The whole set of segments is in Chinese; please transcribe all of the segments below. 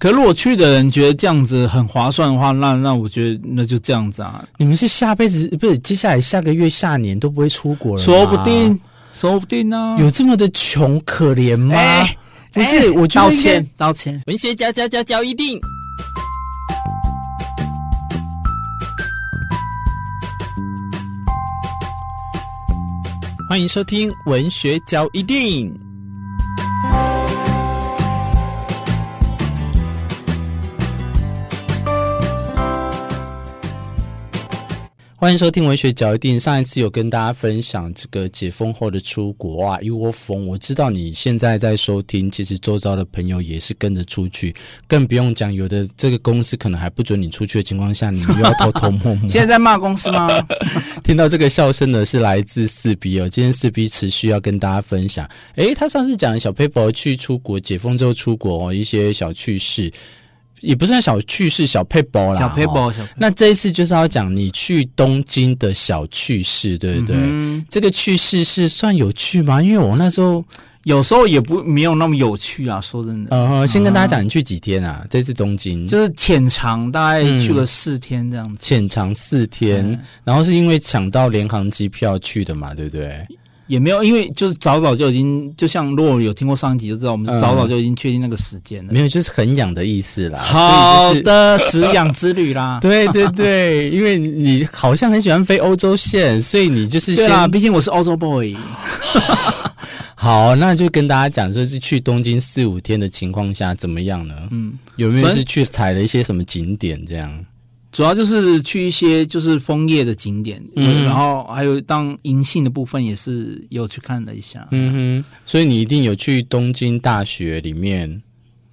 可如果去的人觉得这样子很划算的话，那那我觉得那就这样子啊。你们是下辈子不是接下来下个月下年都不会出国了？说不定，说不定呢、啊。有这么的穷可怜吗？欸、不是，欸、我觉得道歉，道歉。文学交交交交一定。欢迎收听文学交一定。欢迎收听文学角一定。上一次有跟大家分享这个解封后的出国啊，一窝蜂。我知道你现在在收听，其实周遭的朋友也是跟着出去，更不用讲，有的这个公司可能还不准你出去的情况下，你又要偷偷摸摸。现在在骂公司吗？听到这个笑声呢，是来自四 B 哦。今天四 B 持续要跟大家分享，诶，他上次讲小佩宝去出国，解封之后出国哦，一些小趣事。也不算小趣事，小撇步啦。小撇步，小撇步。那这一次就是要讲你去东京的小趣事，对不对？嗯、这个趣事是算有趣吗？因为我那时候有时候也不没有那么有趣啊。说真的，呃，先跟大家讲，你去几天啊？这次东京就是浅尝，大概去了四天这样子。浅长四天，然后是因为抢到联航机票去的嘛，对不对？也没有，因为就是早早就已经，就像如果有听过上一集就知道，我们是早早就已经确定那个时间了。没有，就是很痒的意思啦。好的，止痒之旅啦。对对对，因为你好像很喜欢飞欧洲线，所以你就是先。对啦，毕竟我是欧洲 boy。好，那就跟大家讲，说是去东京四五天的情况下怎么样呢？嗯，有没有是去踩了一些什么景点这样？主要就是去一些就是枫叶的景点，嗯，然后还有当银杏的部分也是有去看了一下，嗯哼，所以你一定有去东京大学里面。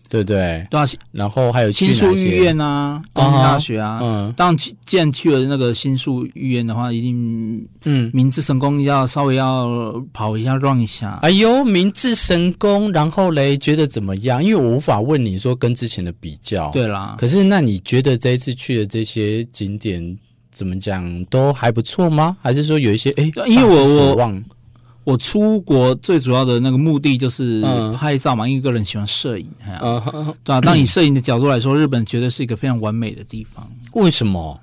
对对，对啊，然后还有新宿御苑啊，东京大学啊，嗯，当然既然去了那个新宿御苑的话，一定，嗯，明治神宫要稍微要跑一下，run 一下。哎呦，明治神宫，然后嘞，觉得怎么样？因为我无法问你说跟之前的比较，对啦。可是那你觉得这一次去的这些景点怎么讲都还不错吗？还是说有一些哎，因为我我。我出国最主要的那个目的就是拍照嘛，嗯、因为个人喜欢摄影，嗯、对吧、啊？当以摄影的角度来说，日本绝对是一个非常完美的地方。为什么？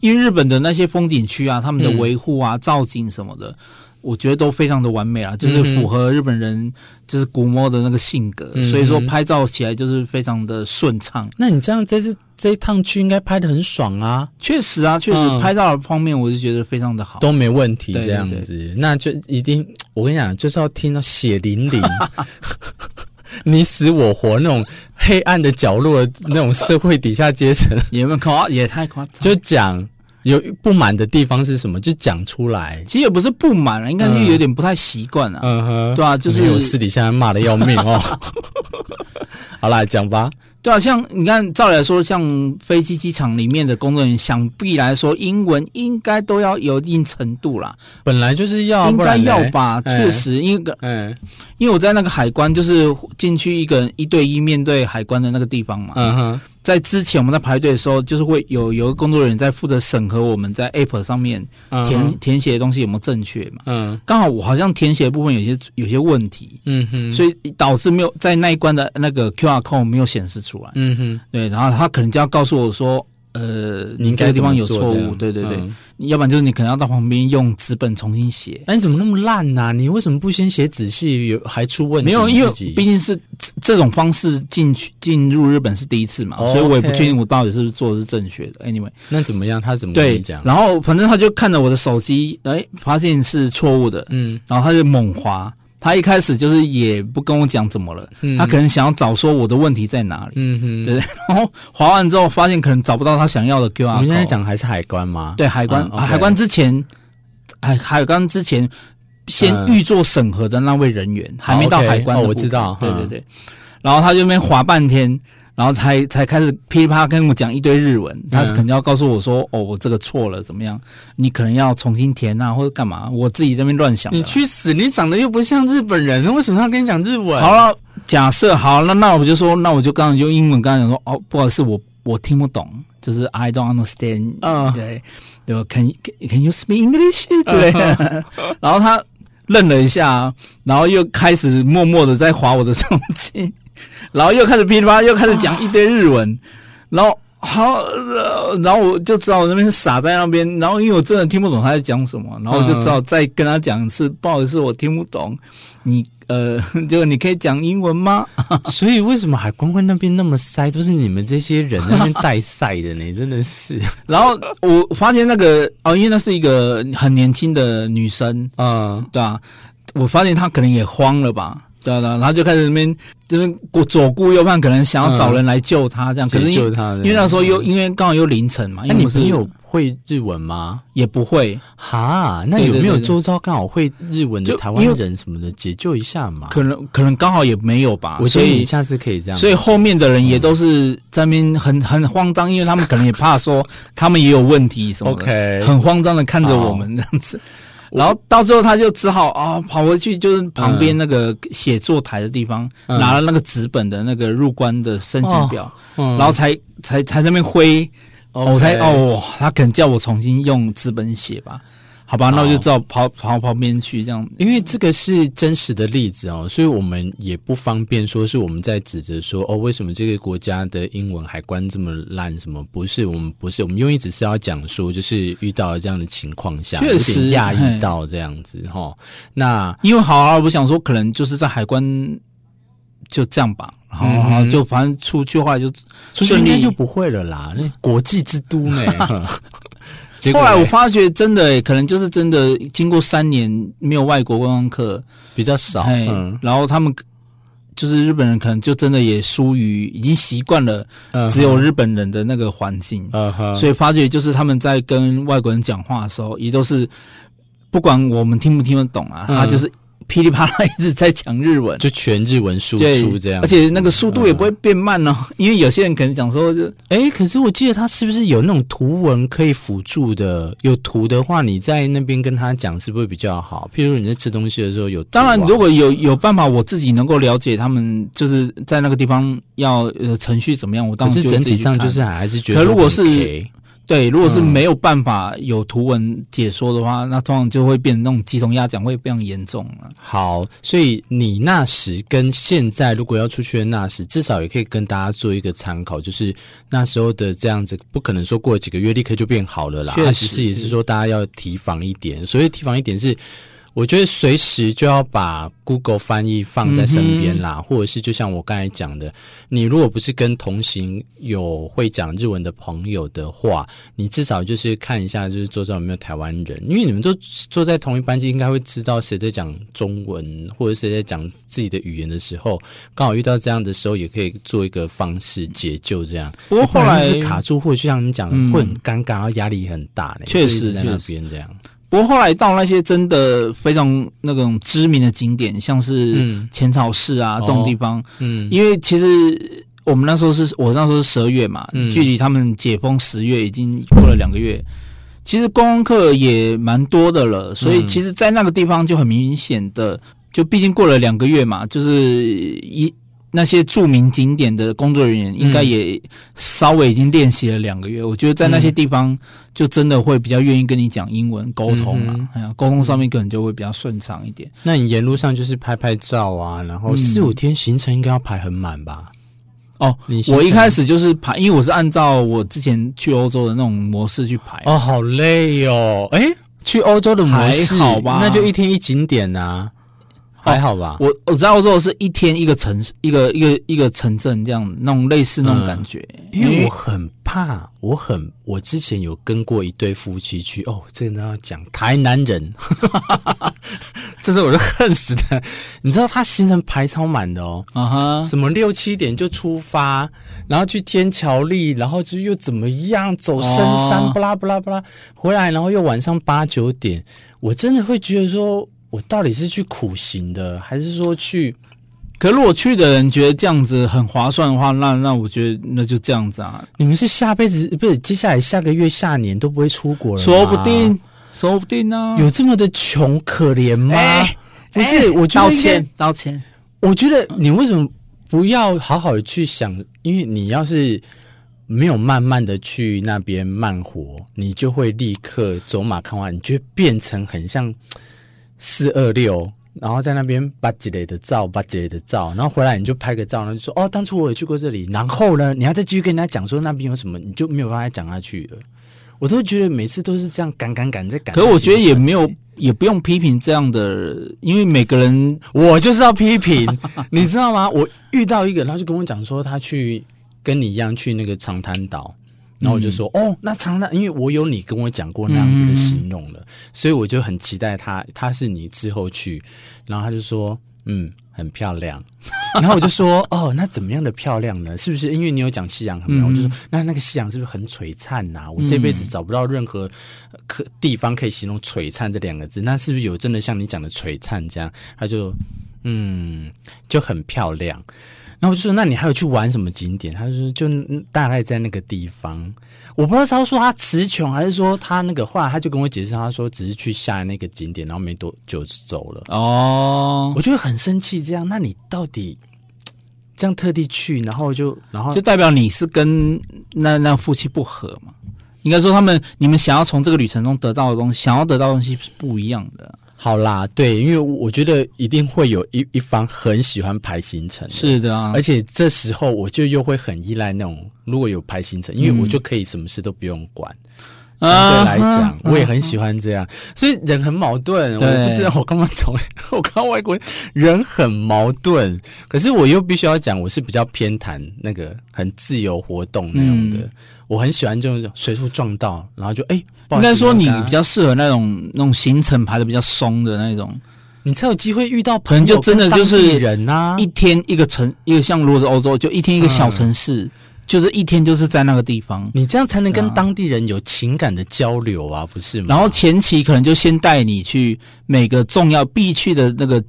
因为日本的那些风景区啊，他们的维护啊、造景什么的。我觉得都非常的完美啊，就是符合日本人就是古摸的那个性格，嗯、所以说拍照起来就是非常的顺畅。那你这样这次这一趟去应该拍的很爽啊？确实啊，确实拍照的方面我是觉得非常的好，都没问题这样子。那就一定，我跟你讲，就是要听到血淋淋、你死我活那种黑暗的角落的那种社会底下阶层，也没有夸，也太夸张，就讲。有不满的地方是什么？就讲出来。其实也不是不满了，应该是有点不太习惯了。嗯哼，对啊，就是我私底下骂的要命哦。好啦，讲吧。对啊，像你看，照理来说，像飞机机场里面的工作人员，想必来说英文应该都要有一定程度啦。本来就是要，应该要吧？确实，因为嗯，因为我在那个海关，就是进去一个人一对一面对海关的那个地方嘛。嗯哼。在之前我们在排队的时候，就是会有有个工作人员在负责审核我们在 App 上面填、uh. 填写的东西有没有正确嘛？嗯、uh，huh. 刚好我好像填写的部分有些有些问题，嗯哼、uh，huh. 所以导致没有在那一关的那个 QR code 没有显示出来，嗯哼、uh，huh. 对，然后他可能就要告诉我说。呃，你这个地方有错误，对对对，嗯、要不然就是你可能要到旁边用纸本重新写。哎，你怎么那么烂呢、啊？你为什么不先写仔细？有还出问题？没有，因为毕竟是这种方式进去进入日本是第一次嘛，哦、所以我也不确定我到底是不是做的是正确的。Anyway，那怎么样？他怎么跟你讲？然后反正他就看着我的手机，哎，发现是错误的，嗯，然后他就猛滑。他一开始就是也不跟我讲怎么了，嗯、他可能想要找说我的问题在哪里，嗯哼，对，然后划完之后发现可能找不到他想要的 QR。我们现在讲还是海关吗？对，海关，嗯 okay、海关之前，海海关之前先预做审核的那位人员、嗯、还没到海关、哦，我知道，对对对，嗯、然后他就那边划半天。然后才才开始噼里啪啦跟我讲一堆日文，他可能要告诉我说：“嗯、哦，我这个错了，怎么样？你可能要重新填啊，或者干嘛？”我自己在那边乱想。你去死！你长得又不像日本人，为什么要跟你讲日文？好了，假设好，那那我就说，那我就刚刚用英文刚刚讲说：“哦，不好意思，我我听不懂，就是 I don't understand。”嗯，对对，Can Can you speak English？对，嗯、然后他愣了一下，然后又开始默默的在划我的手机。然后又开始噼里啪啦，又开始讲一堆日文，然后好，然后我就知道我那边傻在那边，然后因为我真的听不懂他在讲什么，然后我就只好再跟他讲一次，不好意思，我听不懂，你。呃，就你可以讲英文吗？所以为什么海关会那边那么塞，都是你们这些人那边带塞的呢？真的是。然后我发现那个哦，因为那是一个很年轻的女生，嗯，对啊，我发现她可能也慌了吧。对啊，然后就开始那边就是左顾右盼，可能想要找人来救他这样。可是救他，因为那时候又因为刚好又凌晨嘛。那你朋友会日文吗？也不会。哈，那有没有周遭刚好会日文的台湾人什么的解救一下嘛？可能可能刚好也没有吧。所以下次可以这样。所以后面的人也都是在那边很很慌张，因为他们可能也怕说他们也有问题什么的，OK，很慌张的看着我们这样子。然后到最后，他就只好啊跑回去，就是旁边那个写作台的地方，嗯、拿了那个纸本的那个入关的申请表，然后才才才在那边挥，我才哦，他可能叫我重新用纸本写吧。好吧，那我就知道跑跑旁边去这样，因为这个是真实的例子哦，所以我们也不方便说是我们在指责说哦，为什么这个国家的英文海关这么烂？什么不是？我们不是，我们用意只是要讲说，就是遇到了这样的情况下，确实讶异到这样子哈。那因为好啊，我想说，可能就是在海关就这样吧，然后、嗯、就反正出去的话就出去应该就不会了啦，那国际之都呢。后来我发觉，真的、欸、可能就是真的，经过三年没有外国观光客比较少，嗯，然后他们就是日本人，可能就真的也疏于已经习惯了只有日本人的那个环境，嗯哼，所以发觉就是他们在跟外国人讲话的时候，也都是不管我们听不听得懂啊，他就是。噼里啪啦一直在讲日文，就全日文输出这样，而且那个速度也不会变慢哦。嗯、因为有些人可能讲说就，就哎，可是我记得他是不是有那种图文可以辅助的？有图的话，你在那边跟他讲是不是比较好？譬如你在吃东西的时候有图，当然如果有有办法，我自己能够了解他们就是在那个地方要呃程序怎么样，我当时整体上就是还是觉得，可如果是。对，如果是没有办法有图文解说的话，嗯、那通常就会变成那种鸡同鸭讲，会非常严重了。好，所以你那时跟现在，如果要出去的那时，至少也可以跟大家做一个参考，就是那时候的这样子，不可能说过了几个月立刻就变好了啦。确实，其实也是说大家要提防一点。所以提防一点是。我觉得随时就要把 Google 翻译放在身边啦，嗯、或者是就像我刚才讲的，你如果不是跟同行有会讲日文的朋友的话，你至少就是看一下，就是桌上有没有台湾人，因为你们都坐在同一班机，应该会知道谁在讲中文，或者谁在讲自己的语言的时候，刚好遇到这样的时候，也可以做一个方式解救这样。不过后来是卡住，或者就像你讲的，嗯、会很尴尬，然后压力很大嘞。确实在那边这样。不过后来到那些真的非常那种知名的景点，像是浅草寺啊、嗯、这种地方，嗯，因为其实我们那时候是我那时候是十二月嘛，嗯、距离他们解封十月已经过了两个月，其实观光客也蛮多的了，所以其实，在那个地方就很明显的，就毕竟过了两个月嘛，就是一。那些著名景点的工作人员应该也稍微已经练习了两个月，嗯、我觉得在那些地方就真的会比较愿意跟你讲英文沟通了，哎呀、嗯，沟通上面可能就会比较顺畅一点。那你沿路上就是拍拍照啊，然后四五天行程应该要排很满吧？嗯、哦，你我一开始就是排，因为我是按照我之前去欧洲的那种模式去排。哦，好累哦！哎，去欧洲的模式好吧？那就一天一景点呐、啊。还好吧，我我知道说是一天一个城市，一个一个一个城镇这样，那种类似那种感觉。嗯、因为我很怕，我很我之前有跟过一对夫妻去，哦，这个都要讲台南人，这是我就恨死的。你知道他行程排超满的哦，啊哈、uh，什.么六七点就出发，然后去天桥立，然后就又怎么样走深山，不拉不拉不拉，回来，然后又晚上八九点，我真的会觉得说。我到底是去苦行的，还是说去？可如果去的人觉得这样子很划算的话，那那我觉得那就这样子啊。你们是下辈子不是接下来下个月下年都不会出国了？说不定，说不定呢、啊。有这么的穷可怜吗？欸、不是，欸、我觉得道歉，道歉。我觉得你为什么不要好好的去想？因为你要是没有慢慢的去那边慢活，你就会立刻走马看花，你就会变成很像。四二六然后在那边把几类的照，把几类的照，然后回来你就拍个照，然后就说哦，当初我也去过这里。然后呢，你要再继续跟人家讲说那边有什么，你就没有办法讲下去了。我都觉得每次都是这样赶赶赶在赶。可是我觉得也没有，也不用批评这样的，因为每个人我就是要批评，你知道吗？我遇到一个，然后就跟我讲说他去跟你一样去那个长滩岛。然后我就说，嗯、哦，那常常，因为我有你跟我讲过那样子的形容了，嗯、所以我就很期待他，他是你之后去。然后他就说，嗯，很漂亮。然后我就说，哦，那怎么样的漂亮呢？是不是因为你有讲夕阳很美？嗯、我就说，那那个夕阳是不是很璀璨呐？我这辈子找不到任何可地方可以形容璀璨这两个字。那是不是有真的像你讲的璀璨这样？他就，嗯，就很漂亮。然后我就说：“那你还有去玩什么景点？”他就说：“就大概在那个地方，我不知道是他说他词穷，还是说他那个话，他就跟我解释，他说只是去下那个景点，然后没多久就走了。”哦，我就很生气。这样，那你到底这样特地去，然后就然后就代表你是跟那那夫妻不和嘛？应该说他们你们想要从这个旅程中得到的东西，想要得到的东西是不一样的。好啦，对，因为我觉得一定会有一一方很喜欢排行程，是的啊，而且这时候我就又会很依赖那种如果有排行程，因为我就可以什么事都不用管。嗯、相对来讲，啊、我也很喜欢这样，啊、所以人很矛盾。对。我不知道我刚刚从 我看外国人，人很矛盾，可是我又必须要讲，我是比较偏袒那个很自由活动那样的。嗯。我很喜欢这种随处撞到，然后就哎，应该说你比较适合那种那种行程排的比较松的那种，你才有机会遇到朋友，可能就真的就是人啊，一天一个城，一个像如果是欧洲，就一天一个小城市，嗯、就是一天就是在那个地方，你这样才能跟当地人有情感的交流啊，不是吗？然后前期可能就先带你去每个重要必去的那个。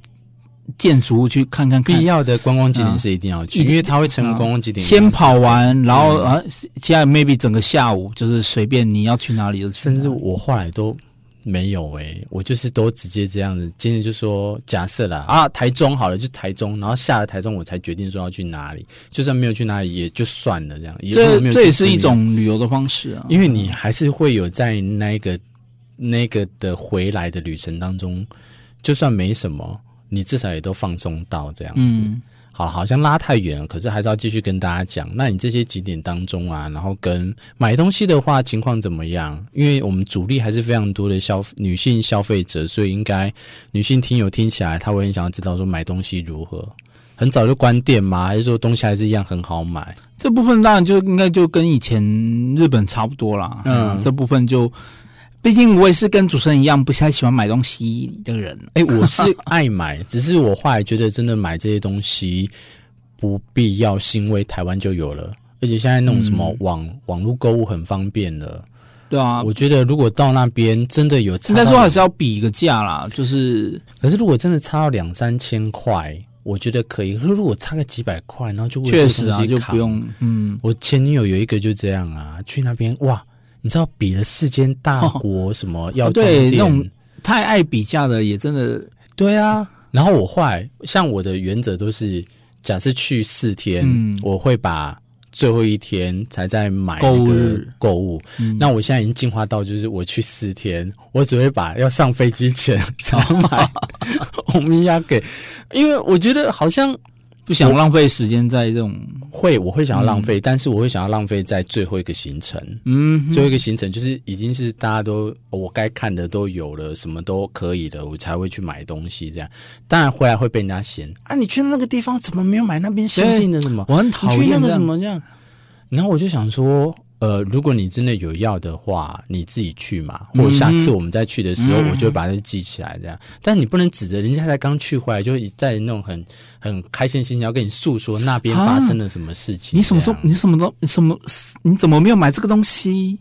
建筑物去看看，看，必要的观光景点是一定要去，嗯、因为它会成为观光景点。先跑完，然后啊，接下来 maybe 整个下午就是随便你要去哪里就去哪里。甚至我后来都没有诶、欸，我就是都直接这样子。今天就说假设啦啊，台中好了，就台中，然后下了台中我才决定说要去哪里。就算没有去哪里也就算了，这样。这这也是一种旅游的方式啊，因为你还是会有在那个那个的回来的旅程当中，就算没什么。你至少也都放松到这样子，嗯、好，好像拉太远了，可是还是要继续跟大家讲。那你这些景点当中啊，然后跟买东西的话，情况怎么样？因为我们主力还是非常多的消女性消费者，所以应该女性听友听起来，她会很想要知道说买东西如何？很早就关店吗？还是说东西还是一样很好买？这部分当然就应该就跟以前日本差不多啦。嗯，嗯，这部分就。毕竟我也是跟主持人一样不太喜欢买东西的人。哎、欸，我是 爱买，只是我后来觉得真的买这些东西不必要，是因为台湾就有了，而且现在那种什么网、嗯、网络购物很方便了。对啊，我觉得如果到那边真的有差，应该说还是要比一个价啦。就是，可是如果真的差到两三千块，我觉得可以。可是如果差个几百块，然后就确实啊，就不用。嗯，我前女友有一个就这样啊，去那边哇。你知道比了四间大国什么要装店，哦哦，那种太爱比价的也真的对啊。然后我后来像我的原则都是，假设去四天，嗯、我会把最后一天才在买购物购物。那我现在已经进化到，就是我去四天，我只会把要上飞机前才买 欧米亚给，因为我觉得好像。不想浪费时间在这种会，我会想要浪费，嗯、但是我会想要浪费在最后一个行程。嗯，最后一个行程就是已经是大家都我该看的都有了，什么都可以了，我才会去买东西。这样当然回来会被人家嫌啊，你去那个地方怎么没有买那边限定的什么？我很讨厌那个什么这样。然后我就想说。呃，如果你真的有要的话，你自己去嘛，或者下次我们再去的时候，我就会把它记起来这样。嗯、但你不能指着人家才刚去回来，就在那种很很开心心情要跟你诉说那边发生了什么事情。你什么时候？你什么都？你什么？你怎么没有买这个东西？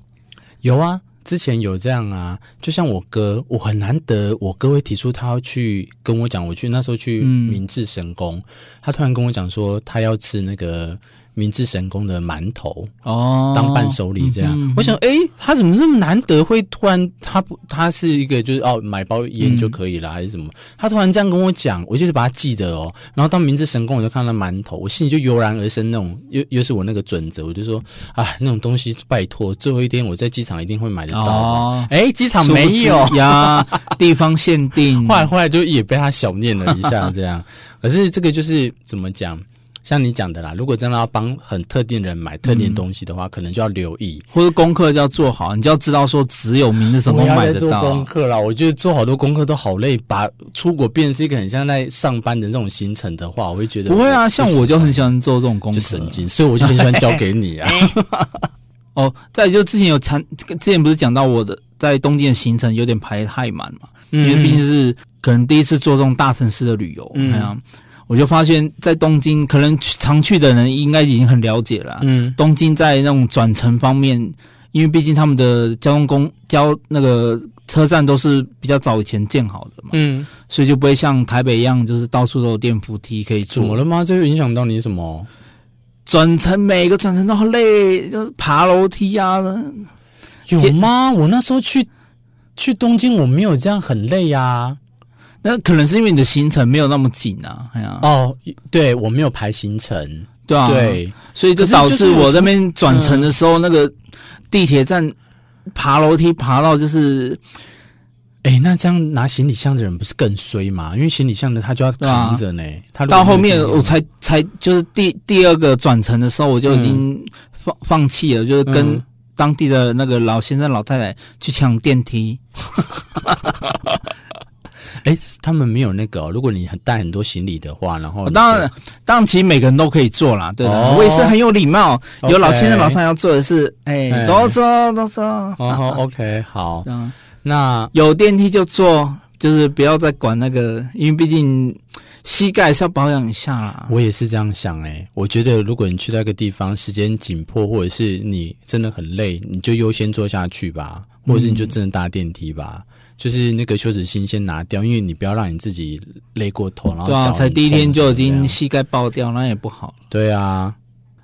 有啊，之前有这样啊。就像我哥，我很难得，我哥会提出他要去跟我讲，我去那时候去明治神宫，嗯、他突然跟我讲说他要吃那个。明治神宫的馒头哦，当伴手礼这样。嗯、我想，哎、欸，他怎么这么难得会突然他不他是一个就是哦买包烟就可以了、嗯、还是什么？他突然这样跟我讲，我就是把他记得哦。然后当明治神宫，我就看到馒头，我心里就油然而生那种又又是我那个准则，我就说啊，那种东西拜托，最后一天我在机场一定会买得到。哦，哎、欸，机场没有呀，地方限定。后来后来就也被他小念了一下这样。可是这个就是怎么讲？像你讲的啦，如果真的要帮很特定人买特定东西的话，嗯、可能就要留意，或者功课就要做好。你就要知道说，只有明治神宫买得到。做功课啦，我觉得做好多功课都好累，把出国变成是一个很像在上班的这种行程的话，我会觉得不会啊。像我就很喜欢做这种功课，神经，所以我就很喜欢交给你啊。哦，再就之前有谈，之前不是讲到我的在东京的行程有点排太满嘛，嗯、因为毕竟是可能第一次做这种大城市的旅游，嗯。我就发现，在东京，可能常去的人应该已经很了解了。嗯，东京在那种转乘方面，因为毕竟他们的交通公交那个车站都是比较早以前建好的嘛。嗯，所以就不会像台北一样，就是到处都有电扶梯可以坐。怎么了吗？这个影响到你什么？转乘每个转乘都好累，就是爬楼梯啊。有吗？我那时候去去东京，我没有这样很累呀、啊。那可能是因为你的行程没有那么紧啊，哎呀，哦，对，我没有排行程，对啊，对，所以就导致我这边转乘的时候，那个地铁站爬楼梯爬到就是，哎、欸，那这样拿行李箱的人不是更衰吗？因为行李箱的他就要扛着呢，他到后面我才才就是第第二个转乘的时候，我就已经放、嗯、放弃了，就是跟当地的那个老先生老太太去抢电梯。哎、欸，他们没有那个、哦。如果你很带很多行李的话，然后当然，当然，其实每个人都可以坐啦。对的，哦、我也是很有礼貌。有老先生、老太太要做的是，哎、欸，都坐，都坐。哦，OK，好。嗯、那有电梯就坐，就是不要再管那个，因为毕竟膝盖是要保养一下啦。我也是这样想、欸，哎，我觉得如果你去那个地方，时间紧迫，或者是你真的很累，你就优先坐下去吧，或者是你就真的搭电梯吧。嗯就是那个羞耻心先拿掉，因为你不要让你自己累过头，然后对啊，才第一天就已经膝盖爆掉，那也不好。对啊，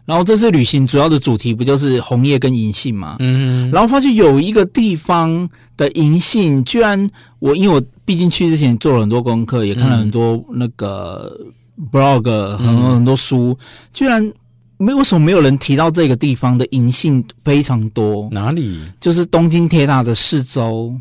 然后这次旅行主要的主题不就是红叶跟银杏嘛？嗯，然后发现有一个地方的银杏，居然我因为我毕竟去之前做了很多功课，也看了很多那个 blog，很多很多书，居然没为什么没有人提到这个地方的银杏非常多？哪里？就是东京铁塔的四周。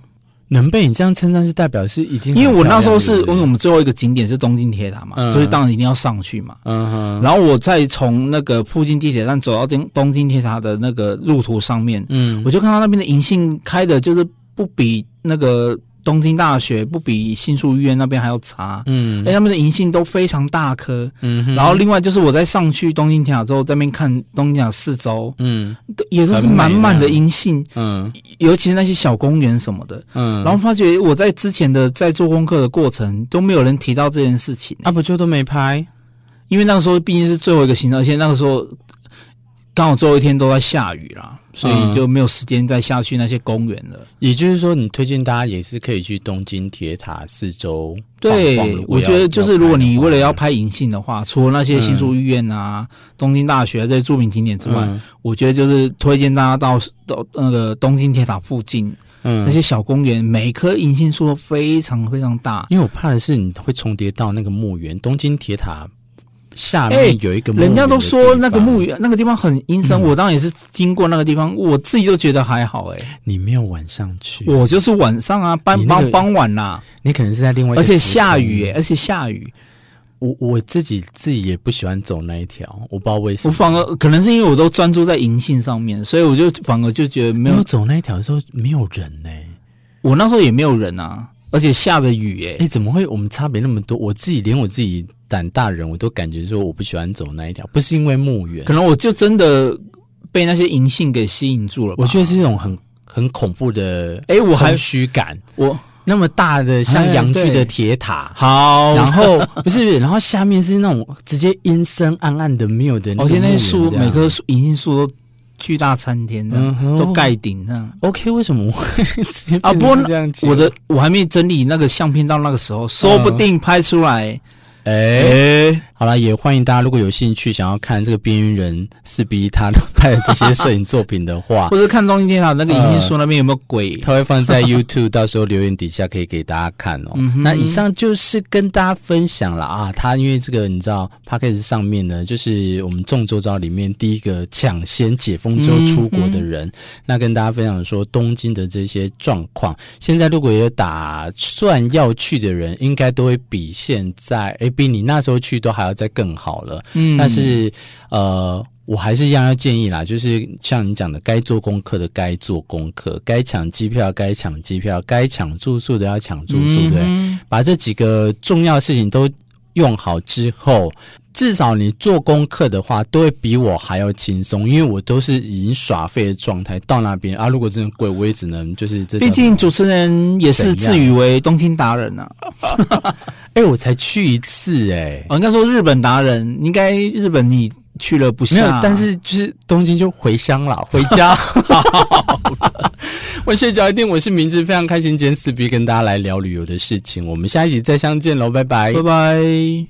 能被你这样称赞，是代表是已经，因为我那时候是因为我们最后一个景点是东京铁塔嘛，嗯、所以当然一定要上去嘛。嗯哼。然后我再从那个附近地铁站走到东东京铁塔的那个路途上面，嗯，我就看到那边的银杏开的，就是不比那个。东京大学不比新宿御苑那边还要差，嗯，哎，他们的银杏都非常大颗，嗯哼，然后另外就是我在上去东京铁塔之后，在那边看东京塔四周，嗯，也都是满满的银杏，嗯，尤其是那些小公园什么的，嗯，然后发觉我在之前的在做功课的过程都没有人提到这件事情，啊，不就都没拍，因为那个时候毕竟是最后一个行程，而且那个时候。刚好最后一天都在下雨啦，所以就没有时间再下去那些公园了。也就是说，你推荐大家也是可以去东京铁塔四周。对，我觉得就是如果你为了要拍银杏的话，除了那些新宿御苑啊、东京大学这些著名景点之外，我觉得就是推荐大家到到那个东京铁塔附近，嗯，那些小公园，每棵银杏树都非常非常大。因为我怕的是你会重叠到那个墓园，东京铁塔。下面有一个，人家都说那个墓园那个地方很阴森，我当然也是经过那个地方，我自己都觉得还好。哎，你没有晚上去，我就是晚上啊，傍傍傍晚呐。你可能是在另外，而且下雨，哎，而且下雨。我我自己自己也不喜欢走那一条，我不知道为什么。我反而可能是因为我都专注在银杏上面，所以我就反而就觉得没有走那一条的时候没有人呢。我那时候也没有人啊，而且下着雨，哎，你怎么会我们差别那么多？我自己连我自己。胆大人，我都感觉说我不喜欢走那一条，不是因为墓园，可能我就真的被那些银杏给吸引住了。我觉得是一种很很恐怖的，哎，我还虚感。我那么大的像阳具的铁塔，好，然后不是，然后下面是那种直接阴森暗暗的，没有的。而且那些树，每棵树银杏树都巨大参天的，都盖顶这样。OK，为什么我会 直接啊？不过我的我还没整理那个相片，到那个时候，说不定拍出来。哎、欸，好了，也欢迎大家，如果有兴趣想要看这个边缘人四 B 他拍的这些摄影作品的话，或者看东京电脑那个银杏树那边有没有鬼，他会放在 YouTube，到时候留言底下可以给大家看哦。嗯、那以上就是跟大家分享了啊，他因为这个你知道 Podcast 上面呢，就是我们众周遭里面第一个抢先解封之后出国的人，嗯、那跟大家分享说东京的这些状况，现在如果有打算要去的人，应该都会比现在哎。比你那时候去都还要再更好了，嗯，但是呃，我还是一样要建议啦，就是像你讲的，该做功课的该做功课，该抢机票该抢机票，该抢住宿的要抢住宿，对，嗯，把这几个重要事情都用好之后，至少你做功课的话，都会比我还要轻松，因为我都是已经耍废的状态到那边啊。如果真的贵，我也只能就是这。毕竟主持人也是自诩为东京达人啊。哎、欸，我才去一次哎、欸，我应该说日本达人，应该日本你去了不下，没有，但是就是东京就回乡了，回家。我睡觉一定，我是明智，非常开心今天四 B 跟大家来聊旅游的事情，我们下一集再相见喽，拜拜，拜拜。